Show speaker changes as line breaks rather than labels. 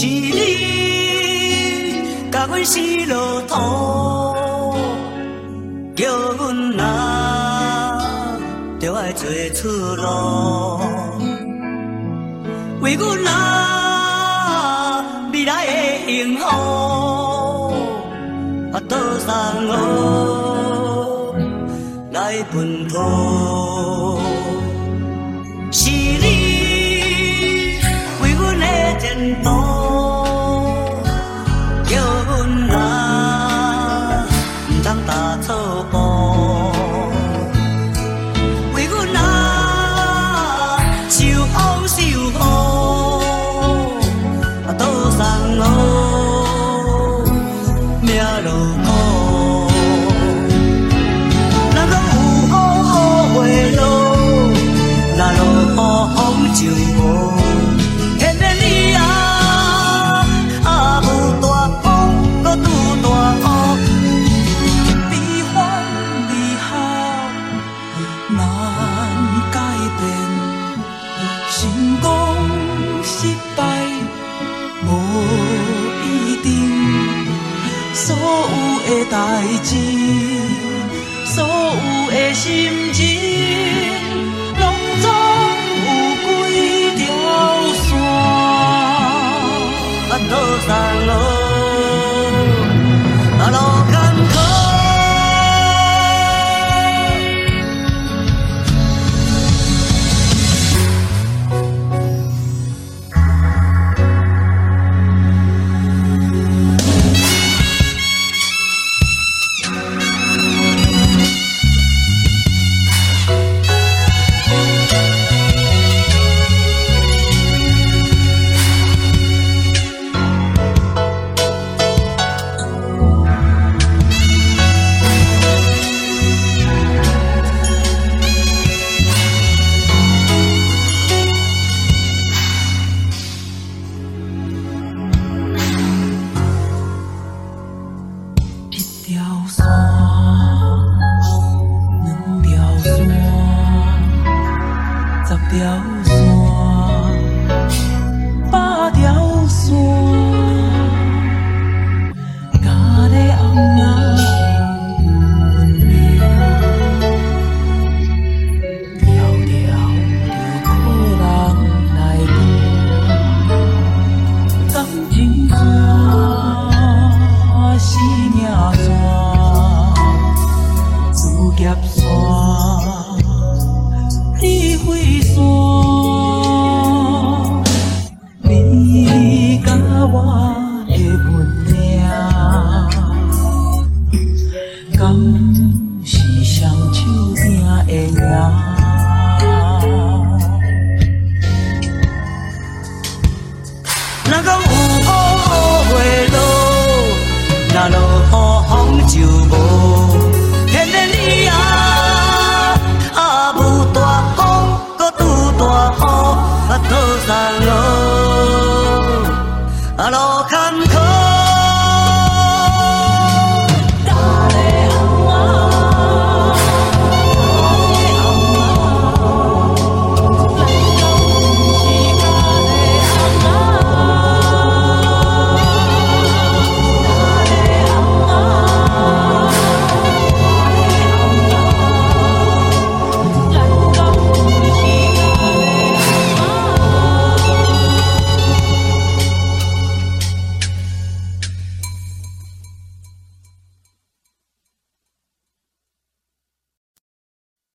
是你甲阮下落土，叫阮阿着爱做出路，为阮阿未来的幸福，啊，多山河来奔波。的
代志所有的心情拢总有几条线。
凋 nos da